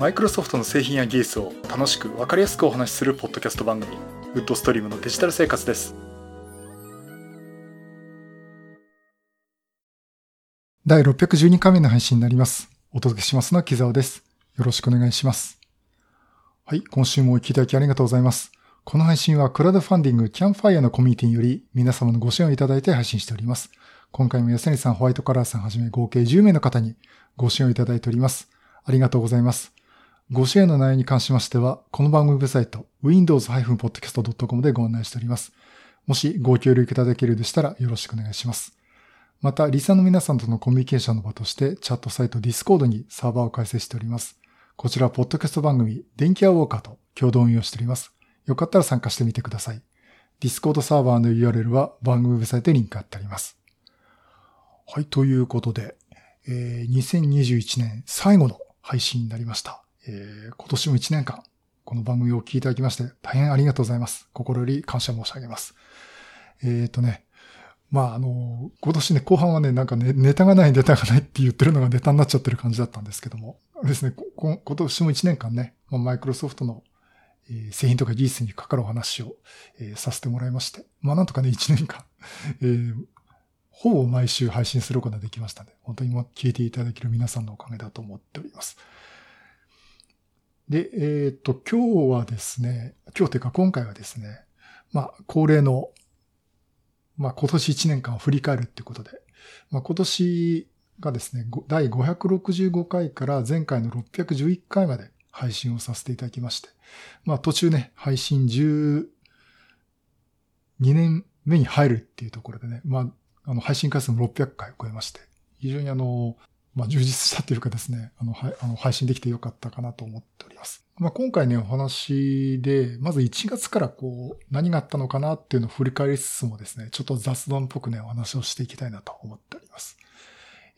マイクロソフトの製品や技術を楽しく分かりやすくお話しするポッドキャスト番組ウッドストリームのデジタル生活です。第612回目の配信になります。お届けしますのは木沢です。よろしくお願いします。はい今週もお聞きいただきありがとうございます。この配信はクラウドファンディングキャンファイアのコミュニティにより皆様のご支援をいただいて配信しております。今回も安成さん、ホワイトカラーさんはじめ合計10名の方にご支援をいただいております。ありがとうございます。ご支援の内容に関しましては、この番組ウェブサイト、windows-podcast.com でご案内しております。もしご協力いただけるでしたらよろしくお願いします。また、リサの皆さんとのコミュニケーションの場として、チャットサイト Discord にサーバーを開設しております。こちら、ポッドキャスト番組、電気アウォーカーと共同運用しております。よかったら参加してみてください。Discord サーバーの URL は番組ウェブサイトにリンク貼ってあります。はい、ということで、えー、2021年最後の配信になりました。えー、今年も1年間、この番組を聞いていただきまして、大変ありがとうございます。心より感謝申し上げます。えっ、ー、とね、まあ、あの、今年ね、後半はね、なんかね、ネタがない、ネタがないって言ってるのがネタになっちゃってる感じだったんですけども、ですね、今年も1年間ね、マイクロソフトの製品とか技術にかかるお話を、えー、させてもらいまして、まあなんとかね、1年間、えー、ほぼ毎週配信することができましたので、本当に聞いていただける皆さんのおかげだと思っております。で、えっ、ー、と、今日はですね、今日というか今回はですね、まあ、恒例の、まあ、今年1年間を振り返るっていうことで、まあ、今年がですね、第565回から前回の611回まで配信をさせていただきまして、まあ、途中ね、配信12年目に入るっていうところでね、まあ、あの、配信回数も600回を超えまして、非常にあの、まあ、充実したというかですね、あの、はいあの配信できてよかったかなと思っております。まあ、今回ね、お話で、まず1月からこう、何があったのかなっていうのを振り返りつつもですね、ちょっと雑談っぽくね、お話をしていきたいなと思っております。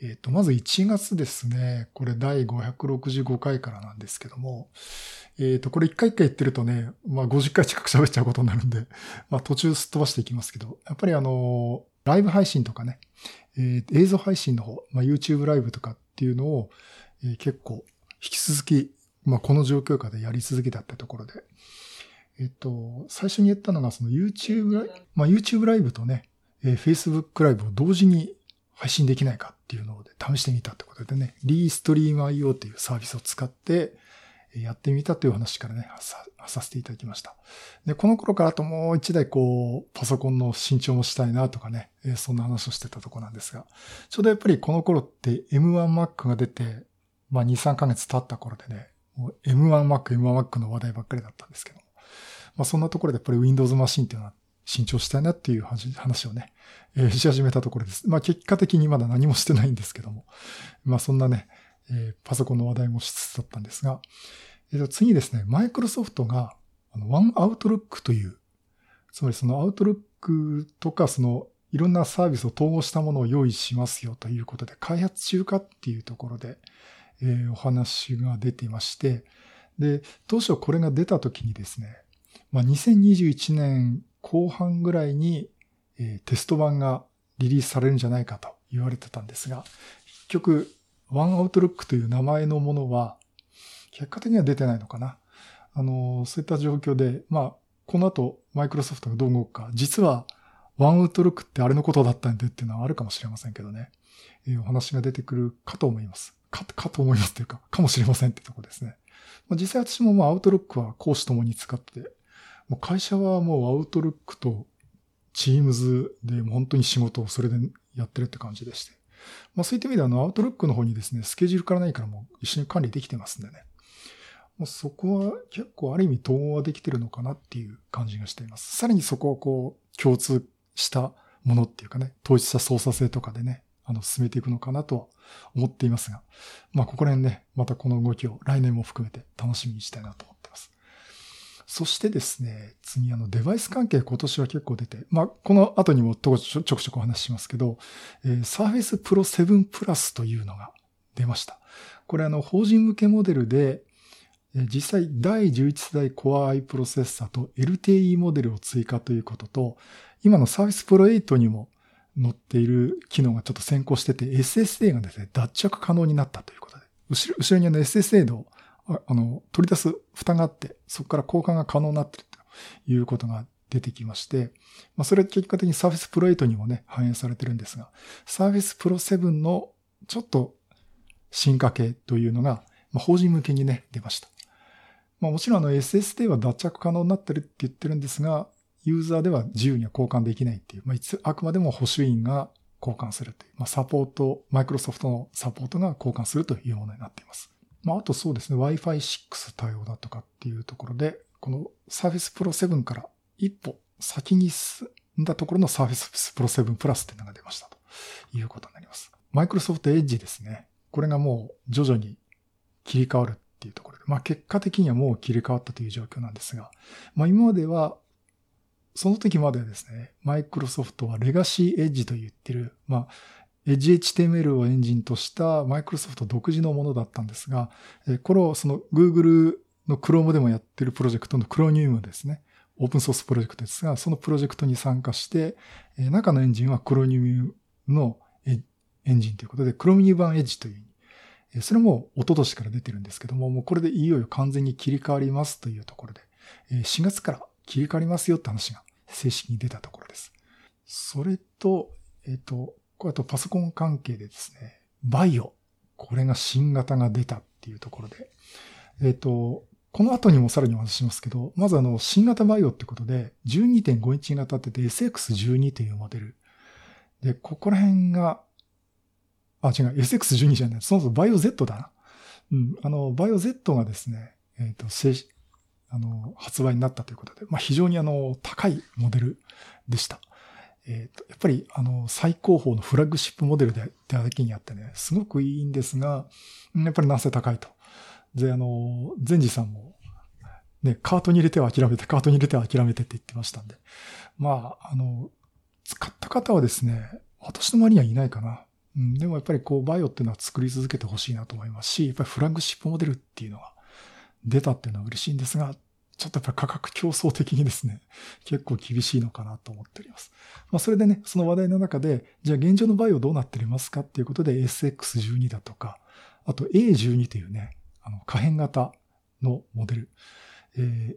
えっ、ー、と、まず1月ですね、これ第565回からなんですけども、えっ、ー、と、これ一回一回言ってるとね、まあ50回近く喋っちゃうことになるんで、まあ途中すっ飛ばしていきますけど、やっぱりあの、ライブ配信とかね、えー、映像配信の方、まあ、YouTube ライブとかっていうのを、えー、結構引き続き、まあ、この状況下でやり続けたってところで、えっと、最初に言ったのがその YouTube ライブ、まあ、YouTube ライブとね、えー、Facebook ライブを同時に配信できないかっていうのを試してみたってことでね、リーストリーム IO っていうサービスを使って、やってみたという話からね、させていただきました。で、この頃からあともう一台こう、パソコンの新調もしたいなとかね、えそんな話をしてたとこなんですが、ちょうどやっぱりこの頃って M1Mac が出て、まあ2、3ヶ月経った頃でね、M1Mac、M1Mac の話題ばっかりだったんですけども、まあそんなところでやっぱり Windows マシンっていうのは新調したいなっていう話をね、えー、し始めたところです。まあ結果的にまだ何もしてないんですけども、まあそんなね、えー、パソコンの話題もしつつだったんですが、えー、次ですね、マイクロソフトが、あの、ワンアウトロックという、つまりそのアウトロックとか、その、いろんなサービスを統合したものを用意しますよということで、開発中かっていうところで、えー、お話が出ていまして、で、当初これが出た時にですね、まあ、2021年後半ぐらいに、えー、テスト版がリリースされるんじゃないかと言われてたんですが、結局、ワンアウトロックという名前のものは、結果的には出てないのかな。あの、そういった状況で、まあ、この後、マイクロソフトがどう動くか、実は、ワンアウトロックってあれのことだったんでっていうのはあるかもしれませんけどね。えー、お話が出てくるかと思います。か、かと思いますというか、かもしれませんってとこですね。まあ、実際私もまあアウトロックは講師ともに使って、もう会社はもうアウトロックとチームズで本当に仕事をそれでやってるって感じでして。まあそういった意味であの、アウトロックの方にですね、スケジュールからないからもう一緒に管理できてますんでね。もうそこは結構ある意味統合はできてるのかなっていう感じがしています。さらにそこをこう、共通したものっていうかね、統一した操作性とかでね、あの、進めていくのかなとは思っていますが、まあ、ここら辺ね、またこの動きを来年も含めて楽しみにしたいなと思ってます。そしてですね、次あのデバイス関係今年は結構出て、まあ、この後にもちょちょくちょくお話ししますけど、えー、Surface Pro 7 Plus というのが出ました。これあの、法人向けモデルで、実際第11世代 Core i プロセッサと LTE モデルを追加ということと、今の Surface Pro 8にも載っている機能がちょっと先行してて、SSD がですね、脱着可能になったということで、後ろ後ろにあの SSD のあの、取り出す蓋があって、そこから交換が可能になっているということが出てきまして、まあ、それは結果的に Surface Pro 8にもね、反映されてるんですが、Surface Pro 7のちょっと進化系というのが、まあ、法人向けにね、出ました。まあ、もちろんあの SSD は脱着可能になってるって言ってるんですが、ユーザーでは自由には交換できないっていう、まあ、いつ、あくまでも保守員が交換するという、まあ、サポート、マイクロソフトのサポートが交換するというものになっています。まあ、あとそうですね、Wi-Fi 6対応だとかっていうところで、この Surface Pro 7から一歩先に進んだところの Surface Pro 7 Plus っていうのが出ましたということになります。マイクロソフト Edge ですね。これがもう徐々に切り替わるっていうところまあ結果的にはもう切り替わったという状況なんですが、まあ今までは、その時まではですね、マイクロソフトはレガシーエッジと言ってる、まあ、エッジ HTML をエンジンとしたマイクロソフト独自のものだったんですが、これをその Google の Chrome でもやってるプロジェクトの Chromium ですね。オープンソースプロジェクトですが、そのプロジェクトに参加して、中のエンジンは Chromium のエンジンということで、Chromium 版エッジというそれも一昨年から出てるんですけども、もうこれでいよいよ完全に切り替わりますというところで、4月から切り替わりますよって話が正式に出たところです。それと、えっ、と、これあとパソコン関係でですね、バイオ。これが新型が出たっていうところで、えっ、と、この後にもさらにお話ししますけど、まずあの、新型バイオってことで、12.5インチ型ってて SX12 というモデル。で、ここら辺があ、違う、SX12 じゃない。そもそもバイオ Z だな。うん。あの、バイオ Z がですね、えっ、ー、と、正あの、発売になったということで、まあ、非常にあの、高いモデルでした。えっ、ー、と、やっぱり、あの、最高峰のフラッグシップモデルで、だけにあってね、すごくいいんですが、やっぱりなぜ高いと。で、あの、前治さんも、ね、カートに入れては諦めて、カートに入れては諦めてって言ってましたんで。まあ、あの、使った方はですね、私の周りにはいないかな。うん、でもやっぱりこう、バイオっていうのは作り続けてほしいなと思いますし、やっぱりフラッグシップモデルっていうのが出たっていうのは嬉しいんですが、ちょっとやっぱり価格競争的にですね、結構厳しいのかなと思っております。まあそれでね、その話題の中で、じゃあ現状のバイオどうなっておりますかっていうことで SX12 だとか、あと A12 というね、あの可変型のモデル。えー、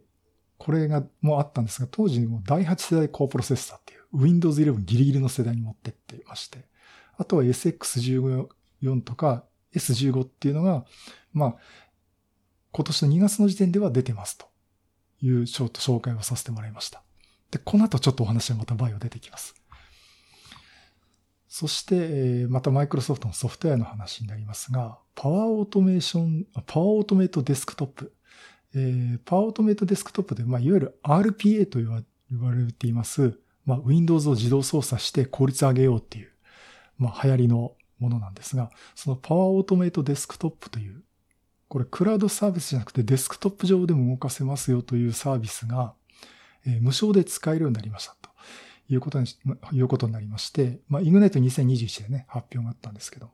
これがもうあったんですが、当時も第8世代高プロセッサーっていう Windows 11ギリギリの世代に持ってってまして、あとは SX14 とか S15 っていうのが、まあ、今年の2月の時点では出てますというちょっと紹介をさせてもらいました。で、この後ちょっとお話はまたバイオ出てきます。そして、またマイクロソフトのソフトウェアの話になりますが、パワーオートメーション、パワーオートメイトデスクトップ。えー、パワーオートメイトデスクトップで、まあ、いわゆる RPA と言われています、まあ、Windows を自動操作して効率上げようっていうまあ、流行りのものなんですが、そのパワーオートメイトデスクトップという、これクラウドサービスじゃなくてデスクトップ上でも動かせますよというサービスが、えー、無償で使えるようになりましたということに、いうことになりまして、まあ、イグナイト2021でね、発表があったんですけども、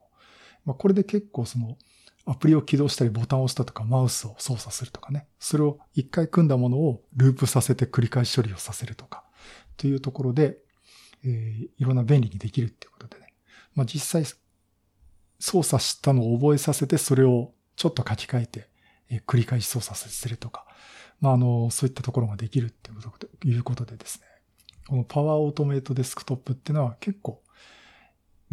まあ、これで結構その、アプリを起動したりボタンを押したとかマウスを操作するとかね。それを一回組んだものをループさせて繰り返し処理をさせるとか。というところで、えー、いろんな便利にできるっていうことで。まあ、実際操作したのを覚えさせて、それをちょっと書き換えて、え繰り返し操作させるとか、まあ、あの、そういったところができるっていうことでですね、このパワーオートメイトデスクトップっていうのは結構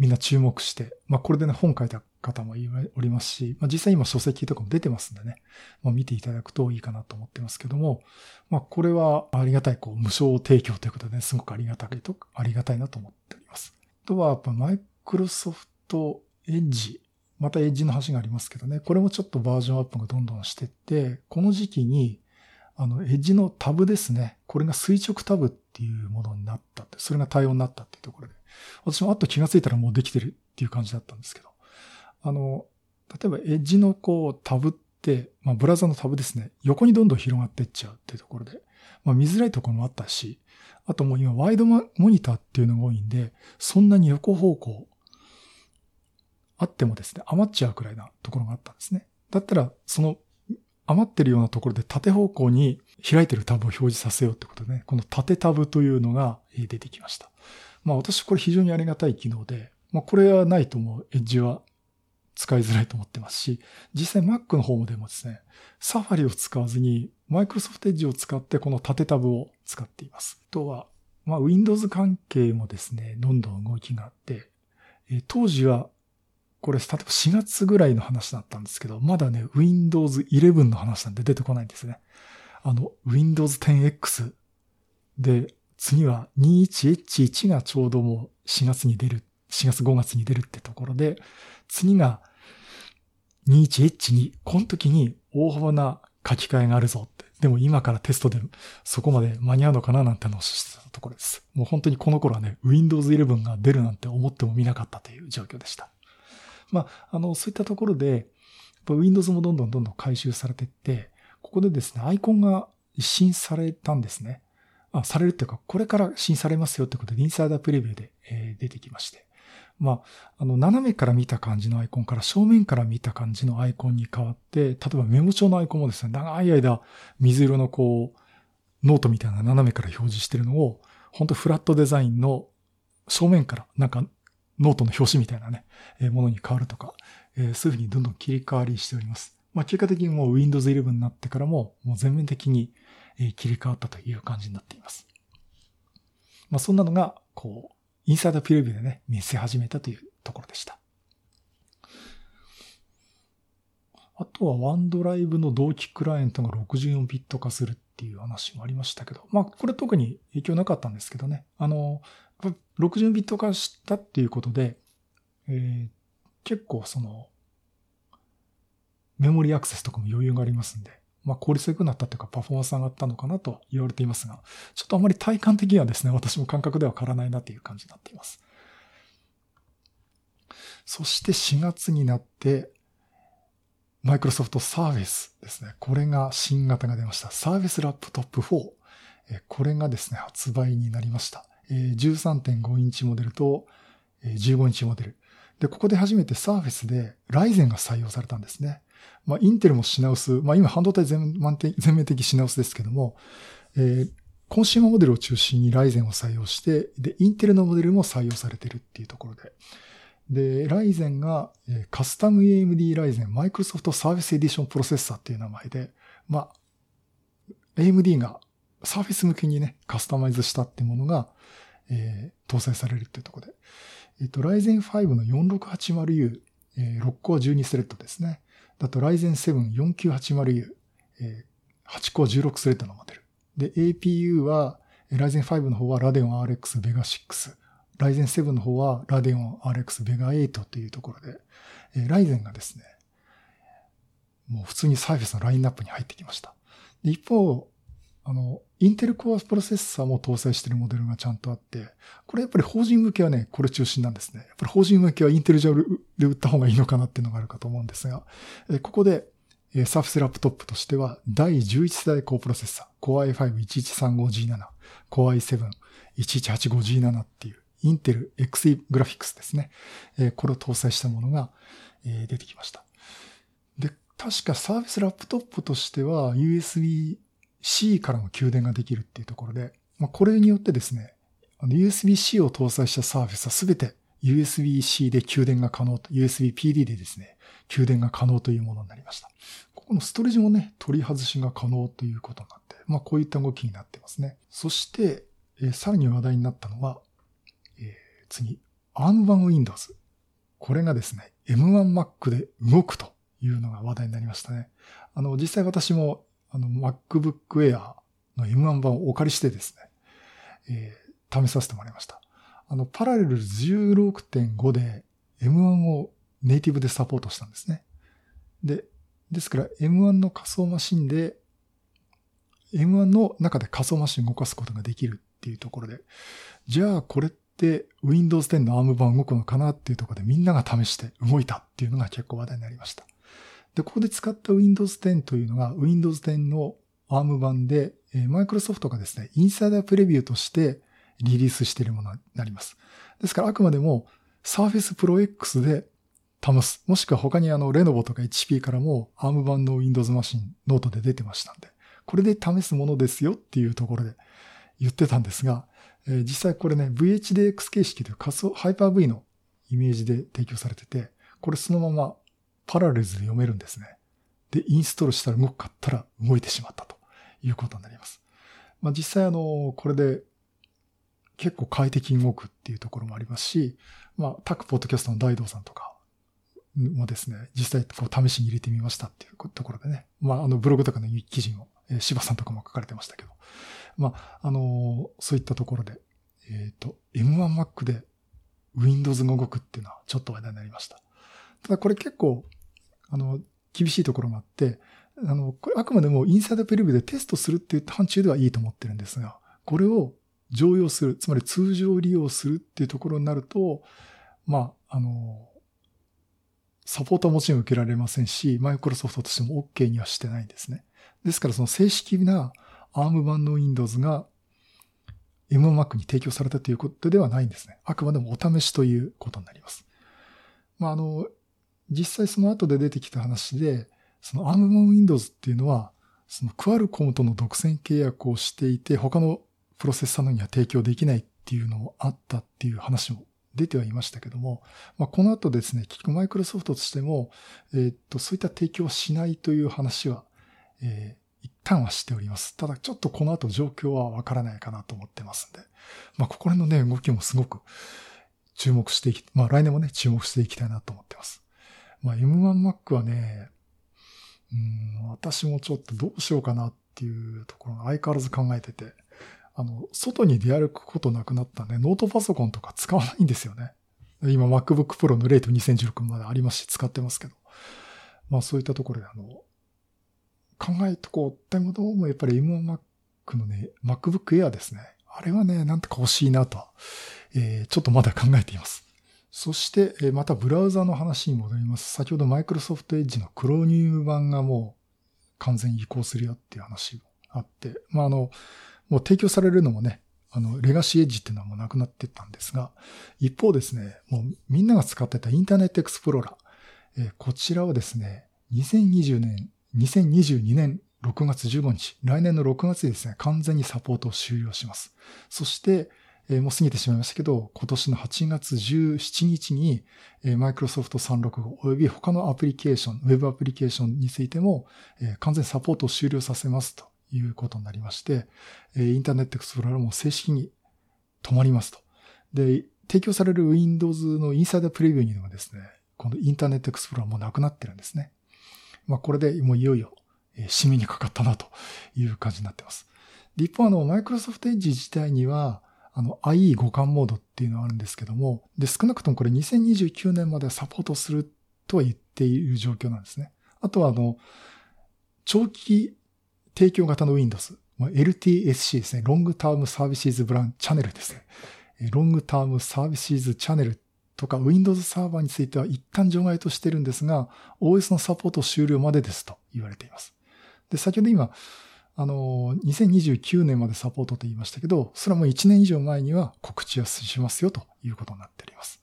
みんな注目して、まあこれでね、本書いた方もおりますし、まあ実際今書籍とかも出てますんでね、まあ見ていただくといいかなと思ってますけども、まあこれはありがたい、こう、無償提供ということでね、すごくありがたいと、ありがたいなと思っております。あとはやっぱマイクロソフトエッジ。またエッジの話がありますけどね。これもちょっとバージョンアップがどんどんしてって、この時期に、あの、エッジのタブですね。これが垂直タブっていうものになったって、それが対応になったっていうところで。私もあと気がついたらもうできてるっていう感じだったんですけど。あの、例えばエッジのこうタブって、まあブラウザのタブですね。横にどんどん広がっていっちゃうっていうところで。まあ見づらいところもあったし、あともう今ワイドモニターっていうのが多いんで、そんなに横方向あってもですね、余っちゃうくらいなところがあったんですね。だったら、その余ってるようなところで縦方向に開いてるタブを表示させようってことでね、この縦タブというのが出てきました。まあ私これ非常にありがたい機能で、まあこれはないともうエッジは使いづらいと思ってますし、実際 Mac の方もでもですね、Safari を使わずに Microsoft Edge を使ってこの縦タブを使っています。あとは、まあ Windows 関係もですね、どんどん動きがあって、当時は、これ、例えば4月ぐらいの話だったんですけど、まだね、Windows 11の話なんで出てこないんですね。あの、Windows 10X で、次は 21H1 がちょうどもう4月に出る、4月5月に出るってところで、次が 21H2、この時に大幅な書き換えがあるぞって。でも今からテストでそこまで間に合うのかななんて話してたところです。もう本当にこの頃はね、Windows 11が出るなんて思ってもみなかったという状況でした。まあ、あの、そういったところで、Windows もどんどんどんどん回収されていって、ここでですね、アイコンが一新されたんですね。あ、されるっていうか、これから新されますよってことで、インサイダープレビューで、えー、出てきまして。まあ、あの、斜めから見た感じのアイコンから正面から見た感じのアイコンに変わって、例えばメモ帳のアイコンもですね、長い間水色のこう、ノートみたいな斜めから表示してるのを、本当フラットデザインの正面から、なんかノートの表紙みたいなね、え、ものに変わるとか、え、そういうふうにどんどん切り替わりしております。まあ、結果的にもう Windows 11になってからも、もう全面的に切り替わったという感じになっています。まあ、そんなのが、こう、インサイドプレビューでね、見せ始めたというところでした。あとはワンドライブの同期クライアントが64ビット化するっていう話もありましたけど、まあこれ特に影響なかったんですけどね。あの、60ビット化したっていうことで、えー、結構その、メモリアクセスとかも余裕がありますんで、まあ、効率良くなったというか、パフォーマンス上がったのかなと言われていますが、ちょっとあまり体感的にはですね、私も感覚では変わらないなという感じになっています。そして4月になって、マイクロソフトサービスですね。これが新型が出ました。サービスラップトップ4。これがですね、発売になりました。13.5インチモデルと15インチモデル。で、ここで初めてサーフェスでライゼンが採用されたんですね。まあ、インテルも品薄、まあ、今半導体全 全面的品薄ですけども、えー、コンシューマーモデルを中心に Ryzen を採用して、で、インテルのモデルも採用されてるっていうところで。で、 Ryzen が、え、カスタム AMD ライゼンマイクロソフトサービスエディションプロセッサーっていう名前で、まあ、AMD がサーフィス向けにね、カスタマイズしたってものが、えー、搭載されるっていうところで。えっ、ー、と、 Ryzen 5の 4680U、えー、6コア12スレッドですね。だと Ryzen 7 4980U、えー、8コア16スレッドのモデル。で、APU は Ryzen 5の方は Radeon RX Vega 6。Ryzen 7の方は Radeon RX Vega 8というところで、えー、Ryzen がですね、もう普通にサーフェスのラインナップに入ってきました。で一方、あの、インテルコアプロセッサーも搭載しているモデルがちゃんとあって、これやっぱり法人向けはね、これ中心なんですね。やっぱり法人向けはインテル上で売った方がいいのかなっていうのがあるかと思うんですが、ここで、 Surface Laptop としては、第11世代高プロセッサー、Core i5-1135G7、Core i7-1185G7 っていう、 Intel Xe グラフィックスですね。これを搭載したものが出てきました。で、確か Surface Laptop としては USB C からの給電ができるっていうところで、まあ、これによってですね、USB-C を搭載したサービスはすべて USB-C で給電が可能と、USB-PD でですね、給電が可能というものになりました。ここのストレージもね、取り外しが可能ということになって、まあこういった動きになってますね。そして、えー、さらに話題になったのは、えー、次、ARM 版 Windows。これがですね、M1Mac で動くというのが話題になりましたね。あの、実際私もあの、MacBook Air の M1 版をお借りしてですね、えー、試させてもらいました。あの、パラレル16.5で M1 をネイティブでサポートしたんですね。で、ですから M1 の仮想マシンで M1 の中で仮想マシン動かすことができるっていうところで、じゃあこれって Windows 10の ARM 版動くのかなっていうところでみんなが試して動いたっていうのが結構話題になりました。で、ここで使った Windows 10というのが Windows 10の ARM 版で、マイクロソフトがですね、 Insider Preview としてリリースしているものになります。ですからあくまでも Surface Pro X で試す。もしくは他にあの、レノボとか HP からも ARM 版の Windows マシン、ノートで出てましたんで、これで試すものですよっていうところで言ってたんですが、えー、実際これね、VHDX 形式という仮想、ハイパー V のイメージで提供されてて、これそのままパラレルズで読めるんですね。で、インストールしたら動くかったら動いてしまったということになります。まあ、実際あの、これで結構快適に動くっていうところもありますし、まあ、タックポッドキャストの大道さんとかもですね、実際こう試しに入れてみましたっていうところでね、まあ、あのブログとかの記事も、えー、柴さんとかも書かれてましたけど、まあ、あのー、そういったところで、えっ、ー、と、M1Mac で Windows が動くっていうのはちょっと話題になりました。ただこれ結構、あの、厳しいところがあって、あの、これあくまでもインサイドプレビでテストするっていう範疇ではいいと思ってるんですが、これを常用する、つまり通常利用するっていうところになると、まあ、あの、サポートはもちろん受けられませんし、マイクロソフトとしても OK にはしてないんですね。ですからその正式な ARM 版の Windows が MMAC に提供されたということではないんですね。あくまでもお試しということになります。まあ、あの、実際その後で出てきた話で、その ARM 版 Windows っていうのは、そのクアルコムとの独占契約をしていて、他のプロセッサーのには提供できないっていうのもあったっていう話も出てはいましたけども、まあ、この後ですね、結局マイクロソフトとしても、えー、っと、そういった提供はしないという話は、えー、一旦はしております。ただちょっとこの後状況はわからないかなと思ってますんで、まあ、ここら辺のね、動きもすごく注目していき、まあ、来年もね、注目していきたいなと思ってます。まあ、M1Mac はね、うん、私もちょっとどうしようかなっていうところが相変わらず考えてて、あの、外に出歩くことなくなったんで、ノートパソコンとか使わないんですよね。今 MacBook Pro のレート2016までありますし、使ってますけど。まあそういったところで、あの、考えとこうってもどうもやっぱり M1Mac のね、MacBook Air ですね。あれはね、なんとか欲しいなとえー、ちょっとまだ考えています。そして、またブラウザの話に戻ります。先ほど Microsoft Edge のクロニウム版がもう完全移行するよっていう話があって、まああの、もう提供されるのもね、あの、レガシーエッジっていうのはもうなくなってったんですが、一方ですね、もうみんなが使ってたインターネットエクスプローラー、えー、こちらはですね、2020年、2022年6月15日、来年の6月にですね、完全にサポートを終了します。そして、えー、もう過ぎてしまいましたけど、今年の8月17日に、えー、Microsoft 365及び他のアプリケーション、ウェブアプリケーションについても、えー、完全サポートを終了させますということになりまして、えインターネットエクスプローラーも正式に止まりますと。で、提供される Windows のインサイダープレビューにはですね、このインターネットエクスプローラーもなくなってるんですね。まあこれでもういよいよ、え締めにかかったなという感じになってます。で一方あの、Microsoft Edge 自体には、あの IE 互換モードっていうのがあるんですけども、で、少なくともこれ2029年まではサポートするとは言っている状況なんですね。あとはあの、長期提供型の Windows、LTSC ですね。ロングタームサービスズブランチャンネルですね。ロングタームサービスズチャンネルとか Windows サーバーについては一旦除外としてるんですが、OS のサポート終了までですと言われています。で、先ほど今、あの、2029年までサポートと言いましたけど、それはもう1年以上前には告知はしますよということになっております。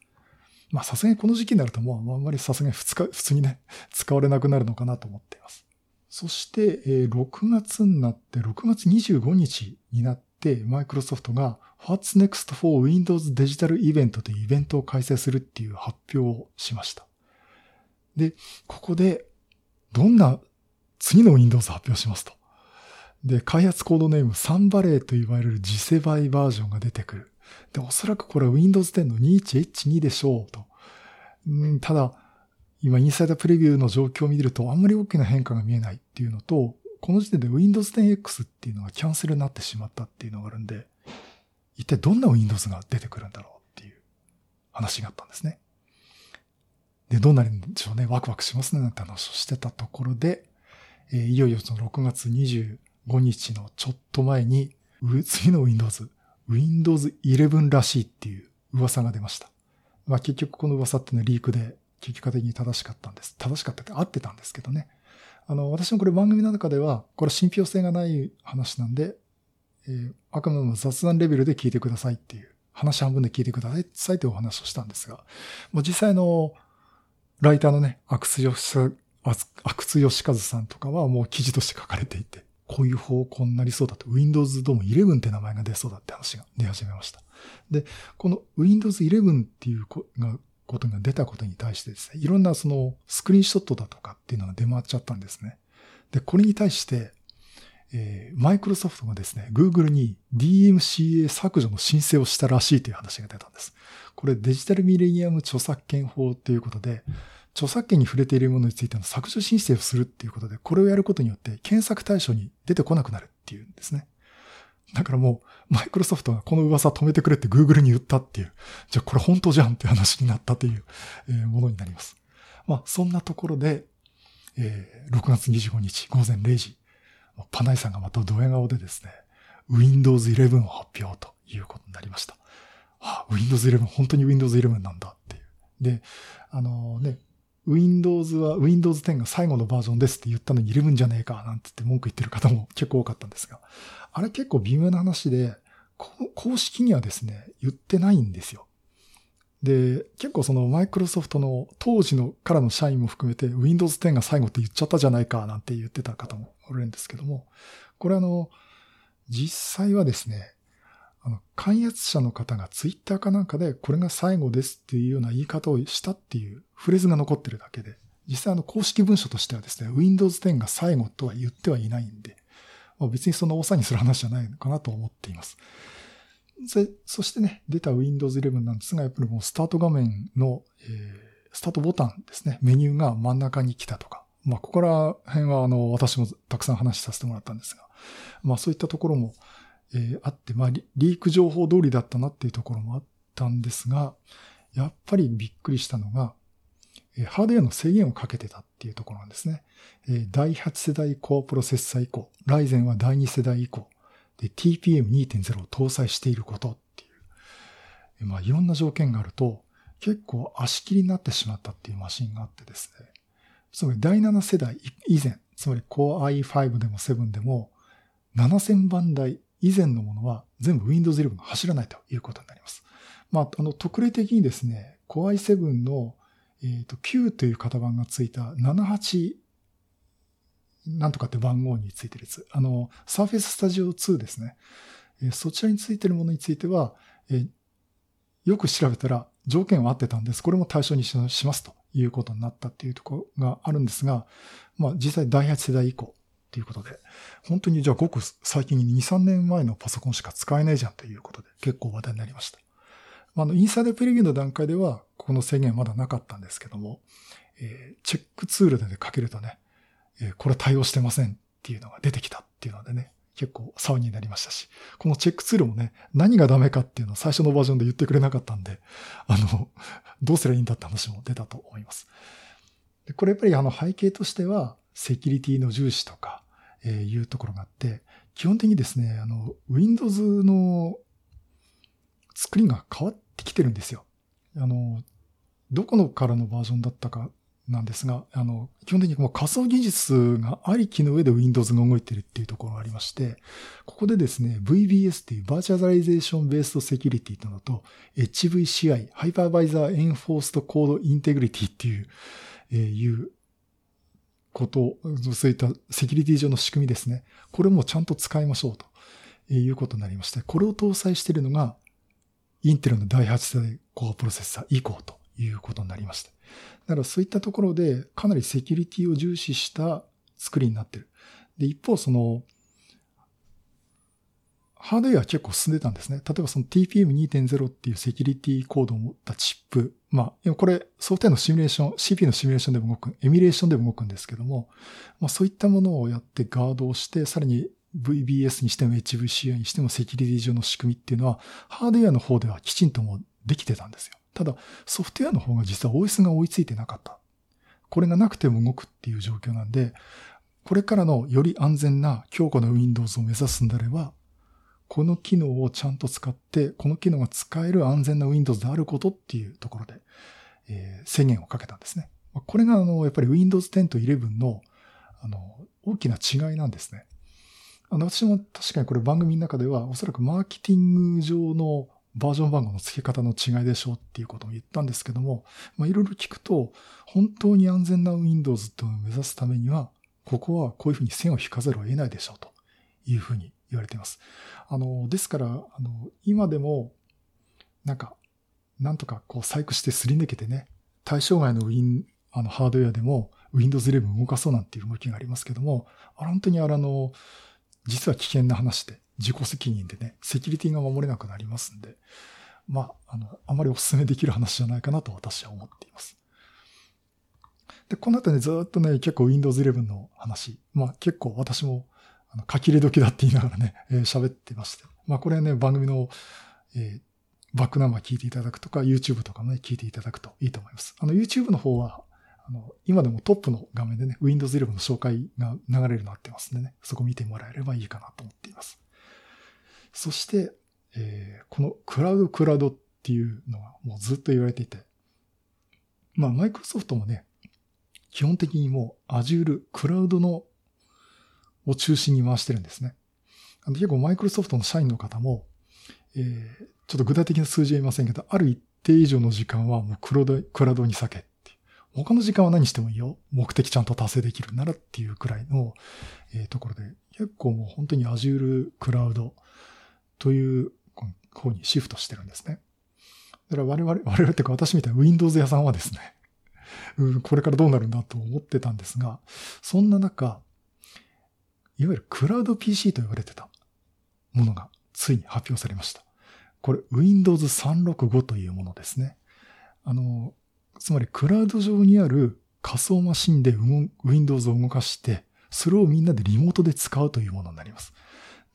まあさすがにこの時期になるともうあんまりさすがに普通にね、使われなくなるのかなと思っています。そして、6月になって、6月25日になって、マイクロソフトが What's Next for Windows Digital Event というイベントを開催するっていう発表をしました。で、ここで、どんな次の Windows を発表しますと。で、開発コードネームサンバレーと言われる次世代バージョンが出てくる。で、おそらくこれは Windows 10の 21H2 でしょうと。うん、ただ、今、インサイダープレビューの状況を見ると、あんまり大きな変化が見えないっていうのと、この時点で Windows 10X っていうのがキャンセルになってしまったっていうのがあるんで、一体どんな Windows が出てくるんだろうっていう話があったんですね。で、どうなるんでしょうね。ワクワクしますね。なんて話をしてたところで、え、いよいよその6月5日のちょっと前に、次の Windows、Windows 11らしいっていう噂が出ました。まあ結局この噂っていうのはリークで結果的に正しかったんです。正しかったって合ってたんですけどね。あの、私もこれ番組の中では、これ信憑性がない話なんで、えー、あくまでも雑談レベルで聞いてくださいっていう、話半分で聞いてくださいというお話をしたんですが、もう実際の、ライターのね、阿久津吉、阿久津吉和さんとかはもう記事として書かれていて、こういう方向になりそうだと、Windows ドーム11って名前が出そうだって話が出始めました。で、この Windows 11っていうことが出たことに対してですね、いろんなそのスクリーンショットだとかっていうのが出回っちゃったんですね。で、これに対して、えー、マイクロソフトがですね、Google に DMCA 削除の申請をしたらしいという話が出たんです。これデジタルミレニアム著作権法ということで、著作権に触れているものについての削除申請をするっていうことで、これをやることによって検索対象に出てこなくなるっていうんですね。だからもう、マイクロソフトがこの噂止めてくれって Google に言ったっていう、じゃあこれ本当じゃんって話になったという、ものになります。まあ、そんなところで、えー、6月25日午前0時、パナイさんがまたドヤ顔でですね、Windows 11を発表ということになりました。あ、Windows 11、本当に Windows 11なんだっていう。で、あのね、Windows は Windows 10が最後のバージョンですって言ったのに11じゃねえかなんて言って文句言ってる方も 結構多かったんですが、あれ結構微妙な話で、公式にはですね、言ってないんですよ。で、結構そのマイクロソフトの当時のからの社員も含めて Windows 10が最後って言っちゃったじゃないかなんて言ってた方もおるんですけども、これあの、実際はですね、あの、開発者の方が Twitter かなんかでこれが最後ですっていうような言い方をしたっていうフレーズが残ってるだけで、実際あの公式文書としてはですね、Windows 10が最後とは言ってはいないんで、ま、別にその大騒ぎする話じゃないのかなと思っています。そそしてね、出た Windows 11なんですが、やっぱりもうスタート画面の、えー、スタートボタンですね、メニューが真ん中に来たとか、まあ、ここら辺はあの、私もたくさん話させてもらったんですが、まあそういったところも、えー、あって、まあリーク情報通りだったなっていうところもあったんですが、やっぱりびっくりしたのが、えー、ハードウェアの制限をかけてたっていうところなんですね。えー、第8世代コアプロセッサー以降、ライゼンは第2世代以降、で、TPM2.0 を搭載していることっていう、まあ、いろんな条件があると、結構足切りになってしまったっていうマシンがあってですね。つまり第7世代以前、つまり Core i5 でも7でも、7000番台以前のものは全部 Windows 11が走らないということになります。まあ、あの、特例的にですね、Core i7 の、えー、と9という型番がついた78なんとかって番号についてるやつ。あの、Surface Studio 2ですね。えそちらについてるものについては、えよく調べたら条件は合ってたんです。これも対象にしますということになったっていうところがあるんですが、まあ実際第8世代以降ということで、本当にじゃあごく最近に2、3年前のパソコンしか使えないじゃんということで結構話題になりました。あの、インサイドプレビューの段階では、この制限はまだなかったんですけども、えー、チェックツールで、ね、かけるとね、えこれ対応してませんっていうのが出てきたっていうのでね、結構騒ぎになりましたし、このチェックツールもね、何がダメかっていうのを最初のバージョンで言ってくれなかったんで、あの、どうすればいいんだって話も出たと思います。でこれやっぱりあの背景としては、セキュリティの重視とか、えー、いうところがあって、基本的にですね、あの、Windows の作りが変わってきてるんですよ。あの、どこのからのバージョンだったかなんですが、あの、基本的にもう仮想技術がありきの上で Windows が動いてるっていうところがありまして、ここでですね、VBS っていう Virtualization Based Security とのと、HVCI、Hypervisor Enforced Code Integrity っていう、えー、いうこと、そういったセキュリティ上の仕組みですね。これもちゃんと使いましょうということになりまして、これを搭載しているのが、インテルの第8世代コアプロセッサー以降ということになりました。だからそういったところでかなりセキュリティを重視した作りになってる。で、一方その、ハードウェアは結構進んでたんですね。例えばその TPM2.0 っていうセキュリティコードを持ったチップ。まあ、これ、ソフトウェアのシミュレーション、CP のシミュレーションでも動く、エミュレーションでも動くんですけども、まあそういったものをやってガードをして、さらに VBS にしても HVCI にしてもセキュリティ上の仕組みっていうのは、ハードウェアの方ではきちんともできてたんですよ。ただ、ソフトウェアの方が実は OS が追いついてなかった。これがなくても動くっていう状況なんで、これからのより安全な強固な Windows を目指すんであれば、この機能をちゃんと使って、この機能が使える安全な Windows であることっていうところで、えー、制限をかけたんですね。これがあの、やっぱり Windows 10と11の、あの、大きな違いなんですね。あの、私も確かにこれ番組の中では、おそらくマーケティング上のバージョン番号の付け方の違いでしょうっていうことも言ったんですけども、まあ、いろいろ聞くと、本当に安全な Windows と目指すためには、ここはこういうふうに線を引かざるを得ないでしょうというふうに言われています。あの、ですから、あの、今でも、なんか、なんとかこう細工してすり抜けてね、対象外のウィン、あの、ハードウェアでも Windows 11動かそうなんていう動きがありますけども、あれ本当にあの、実は危険な話で、自己責任でね、セキュリティが守れなくなりますんで、まあ、あの、あまりお勧めできる話じゃないかなと私は思っています。で、この後ね、ずっとね、結構 Windows 11の話、まあ結構私も、書き入れ時だって言いながらね、えー、喋ってまして。まあこれね、番組の、えー、バックナンバー聞いていただくとか、YouTube とかもね、聞いていただくといいと思います。あの、YouTube の方は、あの、今でもトップの画面でね、Windows 11の紹介が流れるようになってますんでね、そこ見てもらえればいいかなと思っています。そして、えー、このクラウドクラウドっていうのはもうずっと言われていて、まあ、マイクロソフトもね、基本的にもう Azure クラウドのを中心に回してるんですね。結構マイクロソフトの社員の方も、えー、ちょっと具体的な数字は言いませんけど、ある一定以上の時間はもうクラウドクラウドに避けて他の時間は何してもいいよ。目的ちゃんと達成できるならっていうくらいの、えー、ところで、結構もう本当に Azure クラウドという方にシフトしてるんですね。だから我々、我々ってか私みたいな Windows 屋さんはですね、うん、これからどうなるんだと思ってたんですが、そんな中、いわゆるクラウド PC と言われてたものがついに発表されました。これ Windows 365というものですね。あの、つまりクラウド上にある仮想マシンで Windows を動かして、それをみんなでリモートで使うというものになります。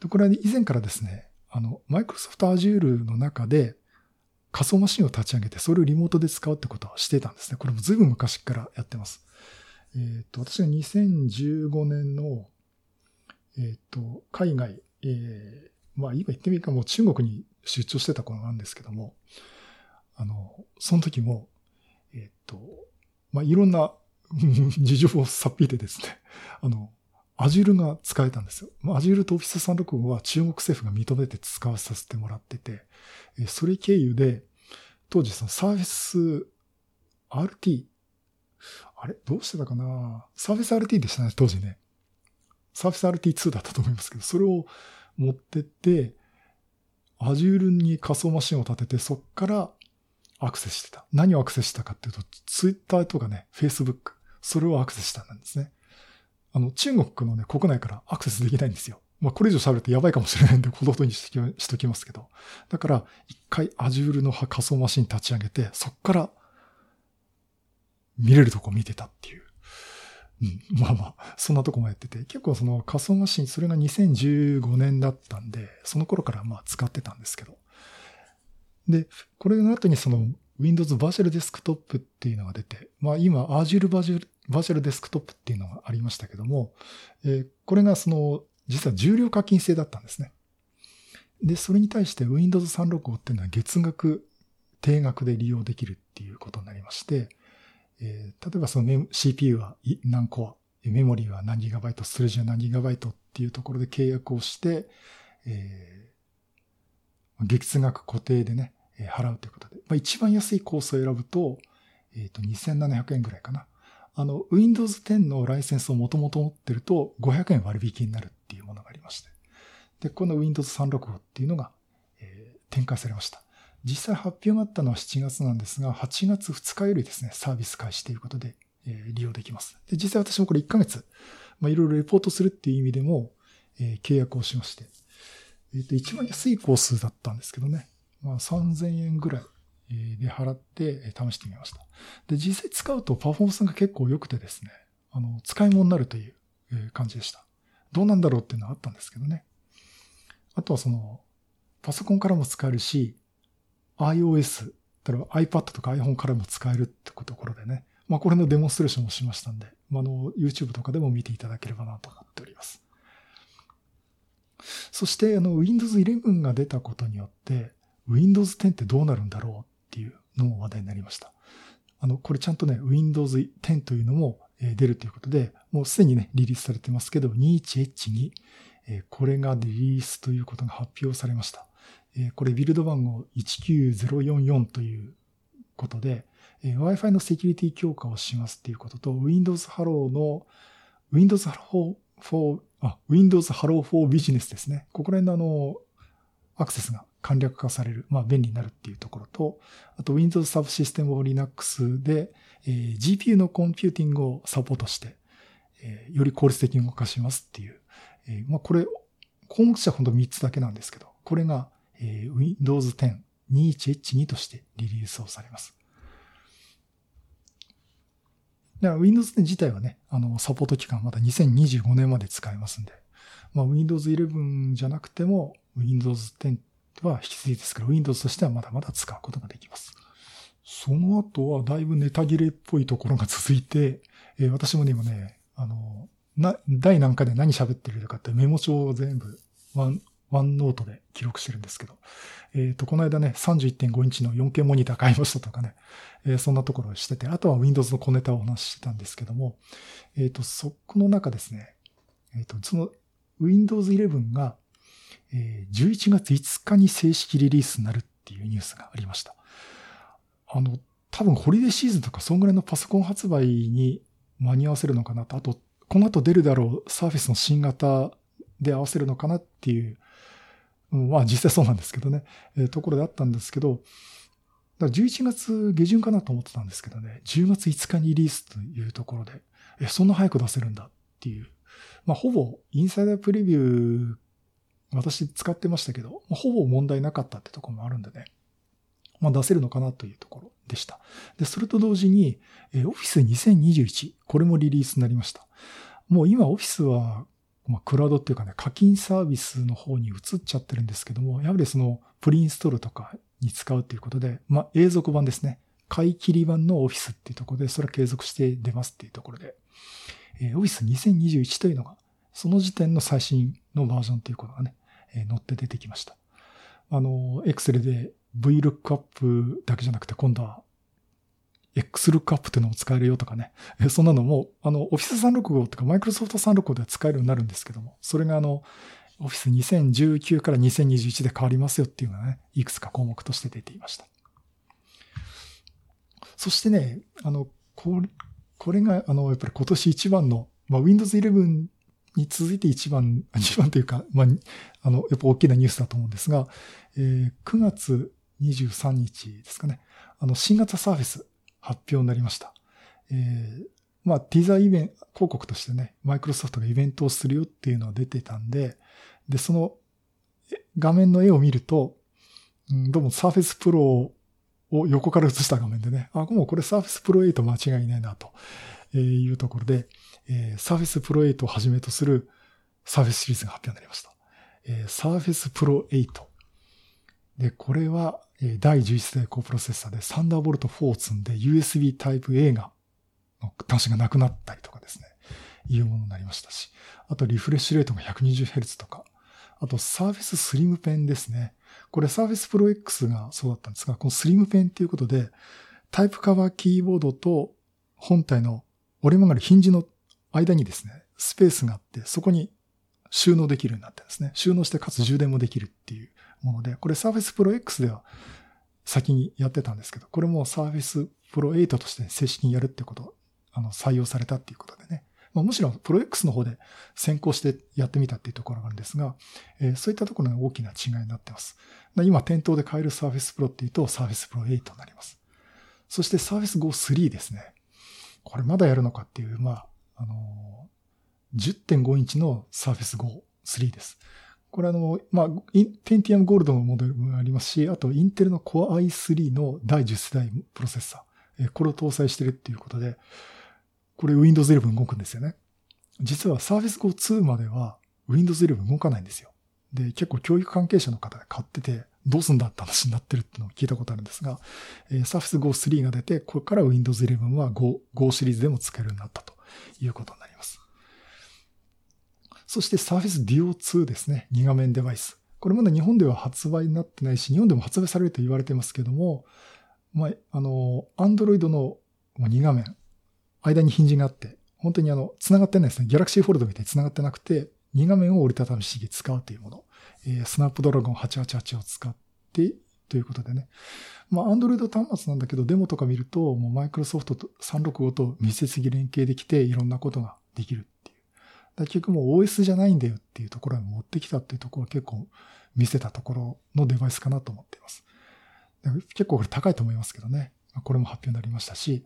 でこれは以前からですね、あの、Microsoft Azure の中で仮想マシンを立ち上げて、それをリモートで使うってことはしてたんですね。これもずいぶん昔からやってます。えっ、ー、と、私が2015年の、えっ、と、海外、えー、まあ今言ってみるかもう中国に出張してた頃なんですけども、あの、その時もえっ、と、まあ、いろんな 事情をさっぴいてですね、あの、Azure が使えたんですよ。まあ、Azure と Office 365は中国政府が認めて使わさせてもらってて、それ経由で、当時そのサーフェス RT、あれ？どうしてたかな？サーフェス RT でしたね、当時ね。サーフェス RT2 だったと思いますけど、それを持ってって、Azure に仮想マシンを立てて、そっからアクセスしてた。何をアクセスしたかっていうと、ツイッターとかね、フェイスブック。それをアクセスしたんですね。あの、中国のね、国内からアクセスできないんですよ。まあ、これ以上喋るとやばいかもしれないんで、ほどとにしときますけど。だから、一回 Azure の仮想マシン立ち上げて、そっから見れるとこ見てたっていう。うん、まあまあ、そんなとこもやってて、結構その仮想マシン、それが2015年だったんで、その頃からまあ使ってたんですけど、で、これの後にその Windows Virtual Desktop っていうのが出て、まあ今 Azure Virtual Desktop っていうのがありましたけども、えー、これがその、実は重量課金制だったんですね。で、それに対して Windows 365っていうのは月額、定額で利用できるっていうことになりまして、えー、例えばその CPU は何コア、メモリーは何ギガバイト、ストレージは何ギガバイトっていうところで契約をして、えー、月額固定でね、払うということで、まあ、一番安いコースを選ぶと、えっ、ー、と、2700円ぐらいかな。あの、Windows 10のライセンスをもともと持ってると500円割引になるっていうものがありまして。で、この Windows 365っていうのが、えー、展開されました。実際発表があったのは7月なんですが、8月2日よりですね、サービス開始ということで、えー、利用できます。で、実際私もこれ1ヶ月、まあ、いろいろレポートするっていう意味でも、えー、契約をしまして、えっ、と、一番安いコースだったんですけどね、まあ、3000円ぐらいで払って試してみました。で、実際使うとパフォーマンスが結構良くてですね、あの、使い物になるという感じでした。どうなんだろうっていうのはあったんですけどね。あとはその、パソコンからも使えるし、iOS、例えば iPad とか iPhone からも使えるってところでね、まあこれのデモンストレーションをしましたんで、まあ、の、YouTube とかでも見ていただければなと思っております。そして、あの、Windows 11が出たことによって、Windows 10ってどうなるんだろうっていうのも話題になりました。あの、これちゃんとね、Windows 10というのも出るということで、もうすでにね、リリースされてますけど、21H に、これがリリースということが発表されました。えこれビルド番号19044ということで、Wi-Fi のセキュリティ強化をしますっていうことと、Windows Hello の、Windows Hello for, あ、Windows Hello for Business ですね。ここら辺のあの、アクセスが簡略化される、まあ便利になるっていうところと、あと Windows Subsystem of Linux で、えー、GPU のコンピューティングをサポートして、えー、より効率的に動かしますっていう、えー、まあこれ、項目としては本当3つだけなんですけど、これが、えー、Windows 10 21H2 としてリリースをされます。だから Windows 10自体はね、あの、サポート期間まだ2025年まで使えますんで、まあ Windows 11じゃなくても Windows 10は引き継ぎですから、Windows としてはまだまだ使うことができます。その後はだいぶネタ切れっぽいところが続いて、えー、私もね、今ね、あの、な、第何回で何喋ってるかってメモ帳を全部ワン、 OneNote で記録してるんですけど、えっ、ー、と、この間ね、31.5インチの 4K モニター買いましたとかね、えー、そんなところをしてて、あとは Windows の小ネタをお話ししてたんですけども、えっ、ー、と、そこの中ですね、えっ、と、その Windows 11が、え11月5日に正式リリースになるっていうニュースがありました。あの、多分ホリデーシーズンとかそんぐらいのパソコン発売に間に合わせるのかなと、あと、この後出るだろうサーフェスの新型で合わせるのかなっていうまあ実際そうなんですけどね、えー、ところであったんですけど、だから11月下旬かなと思ってたんですけどね、10月5日にリリースというところで、え、そんな早く出せるんだっていう。まあほぼインサイダープレビュー、私使ってましたけど、まあ、ほぼ問題なかったってとこもあるんでね、まあ出せるのかなというところでした。で、それと同時に、えー、Office 2021、これもリリースになりました。もう今 Office はまあ、クラウドっていうかね、課金サービスの方に移っちゃってるんですけども、やはりそのプリインストールとかに使うっていうことで、まあ、永続版ですね。買い切り版のオフィスっていうところで、それは継続して出ますっていうところで、えー、オフィス2021というのが、その時点の最新のバージョンということがね、えー、載って出てきました。あの、Excel で VLOOKUP だけじゃなくて、今度は XLOOKUP っていうのも使えるよとかね。そんなのも、あの、Office 365とか Microsoft 365では使えるようになるんですけども、それがあの、Office 2019から2021で変わりますよっていうのはね、いくつか項目として出ていました。そしてね、あの、これ、これが、あの、やっぱり今年一番の、まあ、Windows 11に続いて一番、一番というか、まあ、あの、やっぱ大きなニュースだと思うんですが、えー、9月23日ですかね、あの、新型サーフェス発表になりました。えー、まあ、ティザーイベント、広告としてね、マイクロソフトがイベントをするよっていうのは出てたんで、で、その画面の絵を見ると、うん、どうも Surface Pro を横から映した画面でね、あ、もうこれ Surface Pro 8間違いないな、というところで、えー、Surface Pro 8をはじめとする Surface シリーズが発表になりました。えー、Surface Pro 8。で、これは、第11世代高プロセッサーでサンダーボルト4を積んで USB Type A が、の端子がなくなったりとかですね、いうものになりましたし、あとリフレッシュレートが 120Hz とか、あと Surface Slim Pen ですね。これ Surface Pro X がそうだったんですが、この Slim Pen っていうことで、タイプカバーキーボードと本体の折れ曲がるヒンジの間にですね、スペースがあって、そこに収納できるようになってんですね。収納してかつ充電もできるっていうもので、これ Surface Pro X では先にやってたんですけど、これも Surface Pro 8として正式にやるってこと、あの、採用されたっていうことでね。まあ、むしろ Pro X の方で先行してやってみたっていうところがあるんですが、えー、そういったところが大きな違いになってます。今店頭で買える Surface Pro っていうと Surface Pro 8になります。そして Surface Go 3ですね。これまだやるのかっていう、まあ、あのー、10.5インチの Surface Go 3です。これあの、まあ、ペンティアムゴールドのモデルもありますし、あとインテルの Core i3 の第10世代プロセッサー。これを搭載してるっていうことで、これ Windows 11動くんですよね。実は Surface Go 2までは Windows 11動かないんですよ。で、結構教育関係者の方で買ってて、どうすんだって話になってるってのを聞いたことあるんですが、えー、Surface Go 3が出て、これから Windows 11は Go, Go シリーズでも使えるようになったということになります。そして Surface Duo 2ですね。2画面デバイス。これまだ日本では発売になってないし、日本でも発売されると言われてますけども、まあ、あの、Android の2画面、間にヒンジがあって、本当にあの、繋がってないですね。Galaxy Fold みたいに繋がってなくて、2画面を折りたたむ式使うというもの。えー、スナップドラゴン888を使って、ということでね。まあ、Android 端末なんだけど、デモとか見ると、もう Microsoft 365と密接に連携できて、いろんなことができる結局もう OS じゃないんだよっていうところに持ってきたっていうところを結構見せたところのデバイスかなと思っています。結構これ高いと思いますけどね。これも発表になりましたし、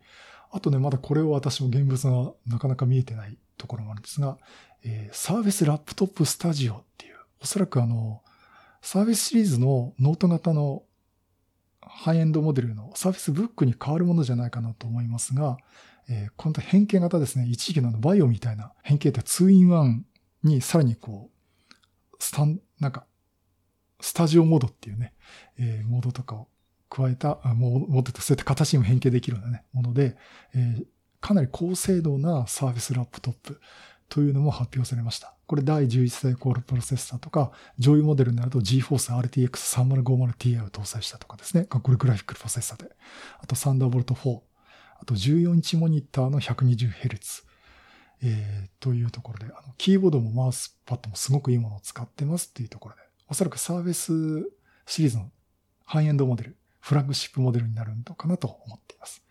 あとね、まだこれを私も現物がなかなか見えてないところもあるんですが、えー、 Surface Laptop Studio っていう、おそらくあの、 Surface シリーズのノート型のハイエンドモデルの Surface Book に変わるものじゃないかなと思いますが、えー、この変形型ですね、一時期の VAIO みたいな変形って 2-in-1 にさらにこう、スタン、なんか、スタジオモードっていうね、えー、モードとかを加えた、もう、持って、そういった形にも変形できるようなね、もので、えー、かなり高精度なサービスラップトップというのも発表されました。これ第11世代コールプロセッサーとか、上位モデルになると GForce RTX3050Ti を搭載したとかですね。これグラフィックプロセッサーで。あとサンダーボルト4。あと14インチモニターの 120Hz。えー、というところで、あの、キーボードもマウスパッドもすごくいいものを使ってますっていうところで、おそらくサービスシリーズのハイエンドモデル、フラッグシップモデルになるのかなと思っています。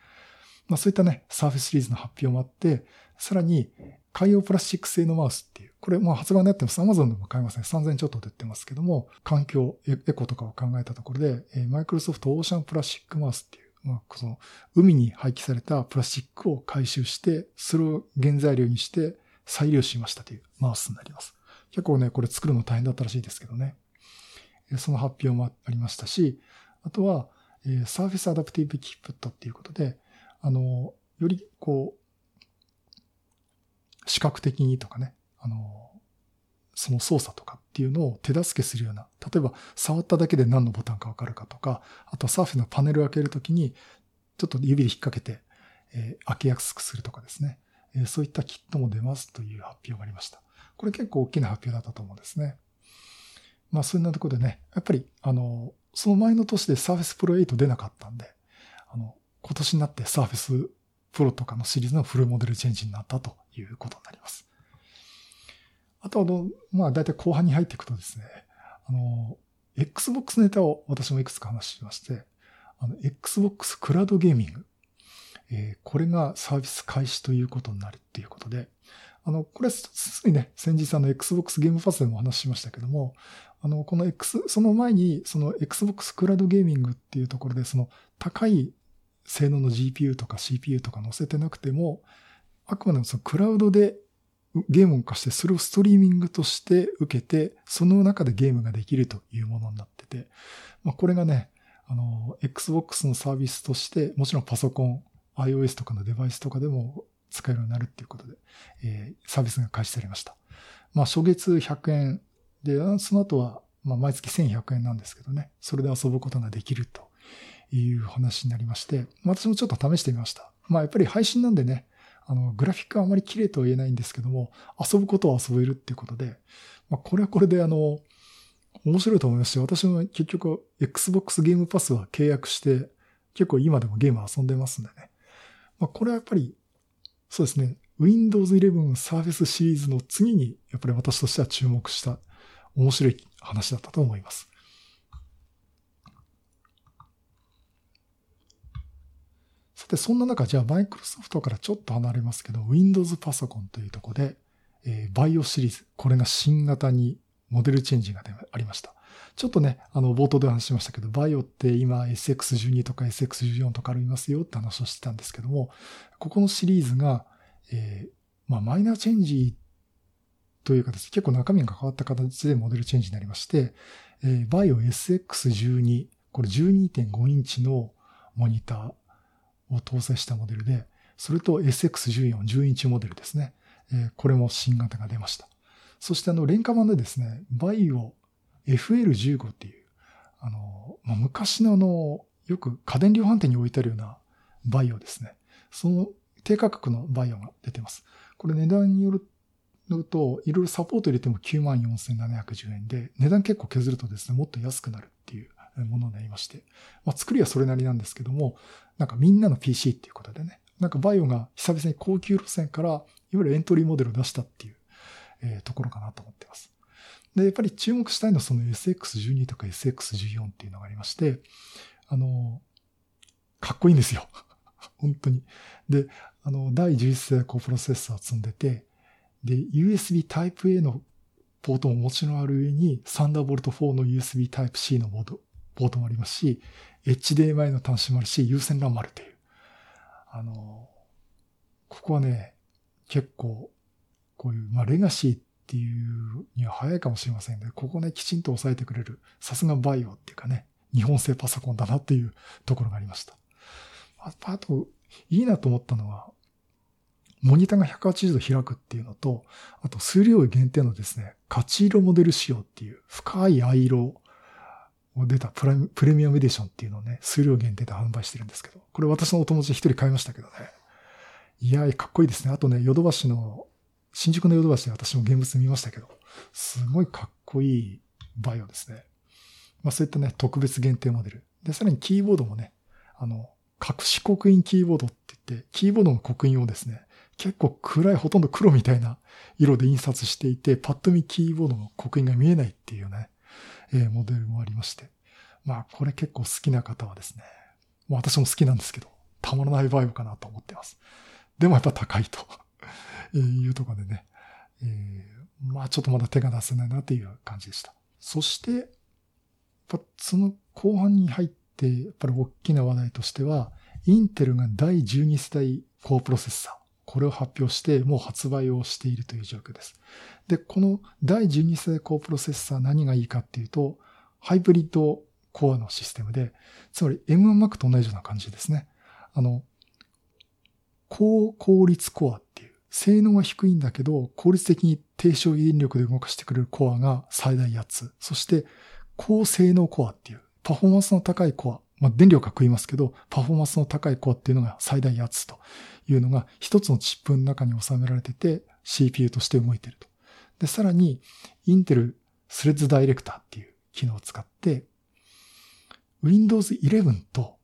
まあそういったね、サーフェスシリーズの発表もあって、さらに海洋プラスチック製のマウスっていう、これまあ発売になってます。Amazon でも買えますね。3000ちょっとで売ってますけども、環境、エコとかを考えたところで、マイクロソフトオーシャンプラスチックマウスっていう、まあ、その海に廃棄されたプラスチックを回収して、それを原材料にして再利用しましたというマウスになります。結構ね、これ作るの大変だったらしいですけどね。その発表もありましたし、あとは、サーフェスアダプティブキープットっていうことで、あの、よりこう、視覚的にとかね、あの、その操作とかっていうのを手助けするような、例えば触っただけで何のボタンかわかるかとか、あとサーフェスのパネルを開けるときに、ちょっと指で引っ掛けて、えー、開けやすくするとかですね、えー、そういったキットも出ますという発表がありました。これ結構大きな発表だったと思うんですね。まあ、そんなところでね、やっぱり、あの、その前の年で Surface Pro 8出なかったんで、あの、今年になって Surface Pro とかのシリーズのフルモデルチェンジになったということになります。あとは、まあ、だいたい後半に入っていくとですね、あの、Xbox ネタを私もいくつか話しまして、あの、Xbox クラウドゲーミング。えー、これがサービス開始ということになるっていうことで、あの、これ、すぐにね、先日あの、Xbox ゲームパスでもお話ししましたけども、あの、この X、その前に、その Xbox クラウドゲーミングっていうところで、その高い性能の GPU とか CPU とか載せてなくても、あくまでもそのクラウドでゲームを化して、それをストリーミングとして受けて、その中でゲームができるというものになってて、まあ、これがね、あの、Xbox のサービスとして、もちろんパソコン、iOS とかのデバイスとかでも使えるようになるっていうことで、えー、サービスが開始されました。まあ、初月100円で、その後は、まあ、毎月1100円なんですけどね、それで遊ぶことができるという話になりまして、私もちょっと試してみました。まあ、やっぱり配信なんでね、あの、グラフィックはあまり綺麗とは言えないんですけども、遊ぶことは遊べるっていうことで、まあ、これはこれであの、面白いと思いますし、私も結局、Xbox ゲームパスは契約して、結構今でもゲーム遊んでますんでね。まあ、これはやっぱり、そうですね、Windows 11 Surface シリーズの次に、やっぱり私としては注目した面白い話だったと思います。さて、そんな中、じゃあ、マイクロソフトからちょっと離れますけど、Windows パソコンというところで、えー、 VAIO シリーズ、これが新型にモデルチェンジがありました。ちょっとね、あの、冒頭で話しましたけど、 VAIO って今 SX12 とか SX14 とかありますよって話をしてたんですけども、ここのシリーズが、えー、まあ、マイナーチェンジという形結構中身が変わった形でモデルチェンジになりまして、えー、 VAIO SX12、これ12.5インチのモニターを搭載したモデルで、それと SX14、10インチモデルですね。え、これも新型が出ました。そしてあの、廉価版でですね、バイオ FL15 っていう、あの、まあ、昔のあの、よく家電量販店に置いてあるようなバイオですね。その低価格のバイオが出てます。これ値段によると、いろいろサポート入れても94,710円で、値段結構削るとですね、もっと安くなるっていうものになりまして、まあ、作りはそれなりなんですけども、なんかみんなの PC っていうことでね、なんかバイオが久々に高級路線から、いわゆるエントリーモデルを出したっていう、えー、ところかなと思ってます。で、やっぱり注目したいのはその SX12 とか SX14 っていうのがありまして、あの、かっこいいんですよ。本当に。で、あの、第11世代高プロセッサーを積んでて、で、USB Type-A のポートももちろんある上に、Thunderbolt 4の USB Type-C のポートもありますし、HDMI の端子もあるし、有線 LAN もあるという。あの、ここはね、結構、こういう、まあ、レガシーっていうには早いかもしれませんね。ここね、きちんと押さえてくれる。さすがバイオっていうかね、日本製パソコンだなっていうところがありました。あと、いいなと思ったのは、モニターが180度開くっていうのと、あと数量限定のですね、勝ち色モデル仕様っていう深い藍色出たプラプレミアムエディションっていうのをね、数量限定で販売してるんですけど、これ私のお友達一人買いましたけどね。いやーかっこいいですね。あとね、ヨドバシの、新宿のヨドバシで私も現物見ましたけど、すごいかっこいいバイオですね。まあそういったね、特別限定モデル。で、さらにキーボードもね、あの、隠し刻印キーボードって言って、キーボードの刻印をですね、結構暗い、ほとんど黒みたいな色で印刷していて、パッと見キーボードの刻印が見えないっていうね、え、モデルもありまして。まあ、これ結構好きな方はですね、もう私も好きなんですけど、たまらないバイオかなと思ってます。でもやっぱ高いと いうところでね、えー、まあちょっとまだ手が出せないなっていう感じでした。そして、その後半に入って、やっぱり大きな話題としては、インテルが第12世代高プロセッサー、これを発表してもう発売をしているという状況です。で、この第12世代高プロセッサー何がいいかっていうと、ハイブリッドコアのシステムで、つまり M1Mac と同じような感じですね。あの、高効率コアっていう、性能は低いんだけど、効率的に低消費電力で動かしてくれるコアが最大8つ。そして、高性能コアっていう、パフォーマンスの高いコア。まあ、電力は食いますけど、パフォーマンスの高いコアっていうのが最大8つというのが、一つのチップの中に収められてて、CPU として動いてると。で、さらに、インテルスレッズダイレクターっていう機能を使って、Windows 11と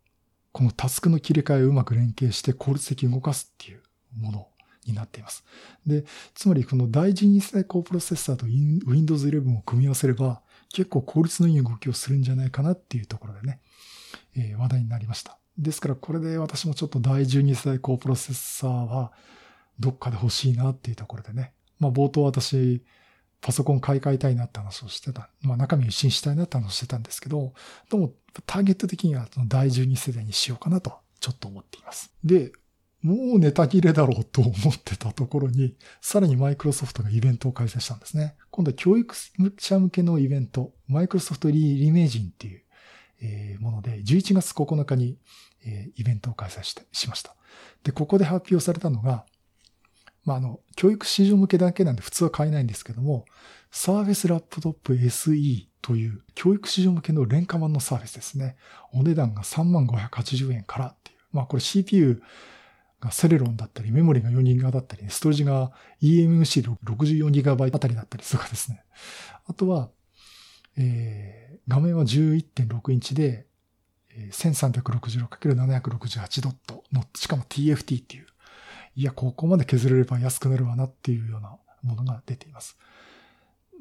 このタスクの切り替えをうまく連携して効率的に動かすっていうものになっています。で、つまりこの第一次世代高プロセッサーと Windows 11を組み合わせれば結構効率のいい動きをするんじゃないかなっていうところでね、えー、話題になりました。ですからこれで私もちょっと第12世代高プロセッサーはどっかで欲しいなっていうところでね。まあ冒頭私パソコン買い替えたいなって話をしてた。まあ中身を一新したいなって話をしてたんですけど、でもターゲット的には第12世代にしようかなとちょっと思っています。で、もうネタ切れだろうと思ってたところに、さらにマイクロソフトがイベントを開催したんですね。今度は教育者向けのイベント、マイクロソフトリリメージンっていう、えもので、11月9日に、えイベントを開催して、しました。で、ここで発表されたのが、まあ、あの、教育市場向けだけなんで普通は買えないんですけども、サーフェスラップトップ SE という教育市場向けの廉価版のサーフェスですね。お値段が3580円からっていう。まあこれ CPU がセレロンだったり、メモリが 4GB だったり、ストレージが eMMC64GB あたりだったりとかですね。あとは、えー、画面は11.6インチで、1366×768 ドットの、しかも TFT っていういや、ここまで削れれば安くなるわなっていうようなものが出ています。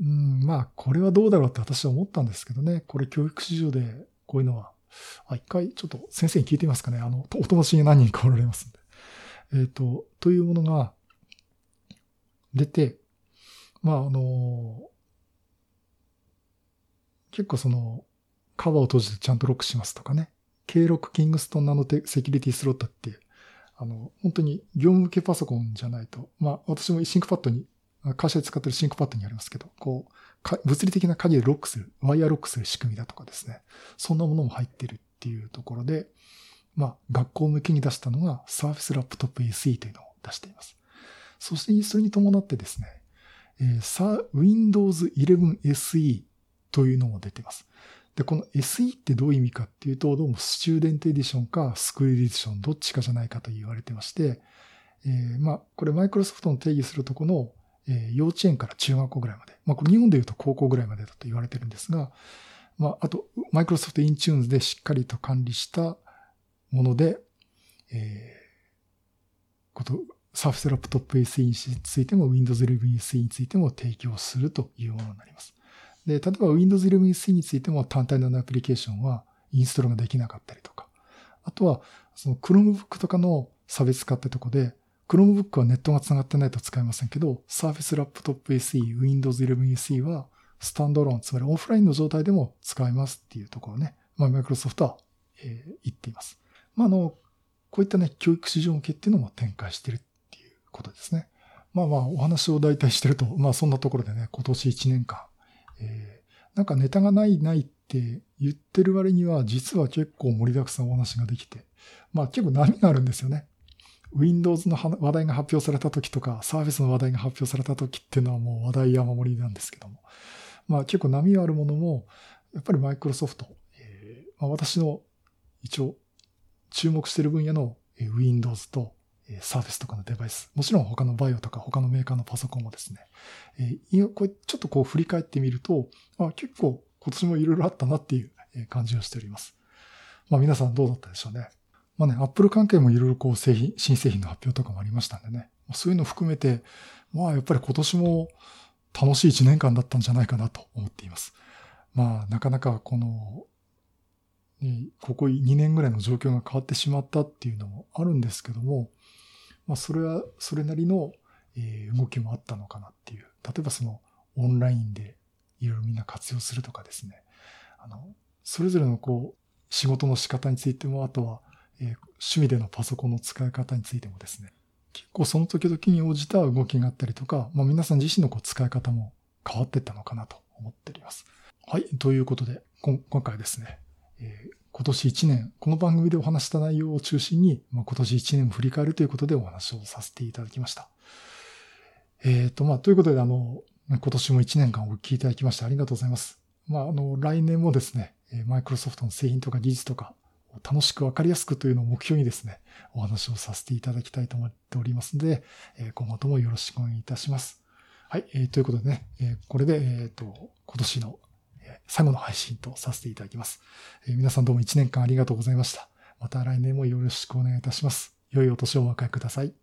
うん、まあ、これはどうだろうって私は思ったんですけどね。これ教育市場でこういうのは、あ、一回ちょっと先生に聞いてみますかね。あの、お友達に何人かおられますんで。えっ、ー、と、というものが出て、まあ、あの、結構その、カバーを閉じてちゃんとロックしますとかね。K6 キングストンナノテセキュリティスロットってあの、本当に業務向けパソコンじゃないと、まあ私も ThinkPad に、会社で使ってる ThinkPad にありますけど、こう、物理的な鍵でロックする、ワイヤーロックする仕組みだとかですね、そんなものも入ってるっていうところで、まあ学校向けに出したのが Surface Laptop SE というのを出しています。そしてそれに伴ってですね、えー、Windows 11 SE というのも出てます。で、この SE ってどういう意味かっていうと、どうもスチューデントエディションかスクールエディションどっちかじゃないかと言われてまして、えー、まあ、これマイクロソフトの定義するとこの、えー、幼稚園から中学校ぐらいまで、まあ、これ日本で言うと高校ぐらいまでだと言われてるんですが、まあ、あと、 Microsoft Intune でしっかりと管理したもので、えー、こと、 Surface Laptop SE についても Windows 11 SE についても提供するというものになります。で、例えば Windows 11についても単体のアプリケーションはインストールができなかったりとか、あとは、その Chromebook とかの差別化ってとこで、Chromebook はネットが繋がってないと使えませんけど、Surface Laptop SE、Windows 11 SE はスタンドローン、つまりオフラインの状態でも使えますっていうところね、まあ、マイクロソフトは、えー、言っています。まあ、あの、こういったね、教育市場向けっていうのも展開してるっていうことですね。まあまあ、お話を大体してると、まあそんなところでね、今年1年間、えー、なんかネタがないないって言ってる割には、実は結構盛りだくさんお話ができて、まあ結構波があるんですよね。Windows の話題が発表された時とか、Surface の話題が発表された時っていうのはもう話題山盛りなんですけども。まあ結構波があるものも、やっぱりマイクロソフト、えーまあ、私の一応注目してる分野の Windows と Surface とかのデバイス、もちろん他のバイオとか他のメーカーのパソコンもですね、えー、これちょっとこう振り返ってみると、あ結構今年もいろいろあったなっていう感じをしております。まあ皆さんどうだったでしょうね。まあね、Apple 関係もいろいろこう製品、新製品の発表とかもありましたんでね。そういうのを含めて、まあやっぱり今年も楽しい一年間だったんじゃないかなと思っています。まあなかなかこの、ここ2年ぐらいの状況が変わってしまったっていうのもあるんですけども、まあそれはそれなりの動きもあったのかなっていう。例えばそのオンラインでいろいろみんな活用するとかですね。あの、それぞれのこう仕事の仕方についても、あとはえ、趣味でのパソコンの使い方についてもですね、結構その時々に応じた動きがあったりとか、まあ、皆さん自身のこう使い方も変わっていったのかなと思っております。はい。ということで、今回ですね、えー、今年1年、この番組でお話した内容を中心に、まあ、今年1年を振り返るということでお話をさせていただきました。えっ、ー、と、まあ、ということで、あの、今年も1年間お聞きいただきましてありがとうございます。まあ、あの、来年もですね、マイクロソフトの製品とか技術とか、楽しくわかりやすくというのを目標にですね、お話をさせていただきたいと思っておりますので、今後ともよろしくお願いいたします。はい、えー、ということでね、これで、えっ、ー、と、今年の最後の配信とさせていただきます、え。皆さんどうも1年間ありがとうございました。また来年もよろしくお願いいたします。良いお年をお迎えください。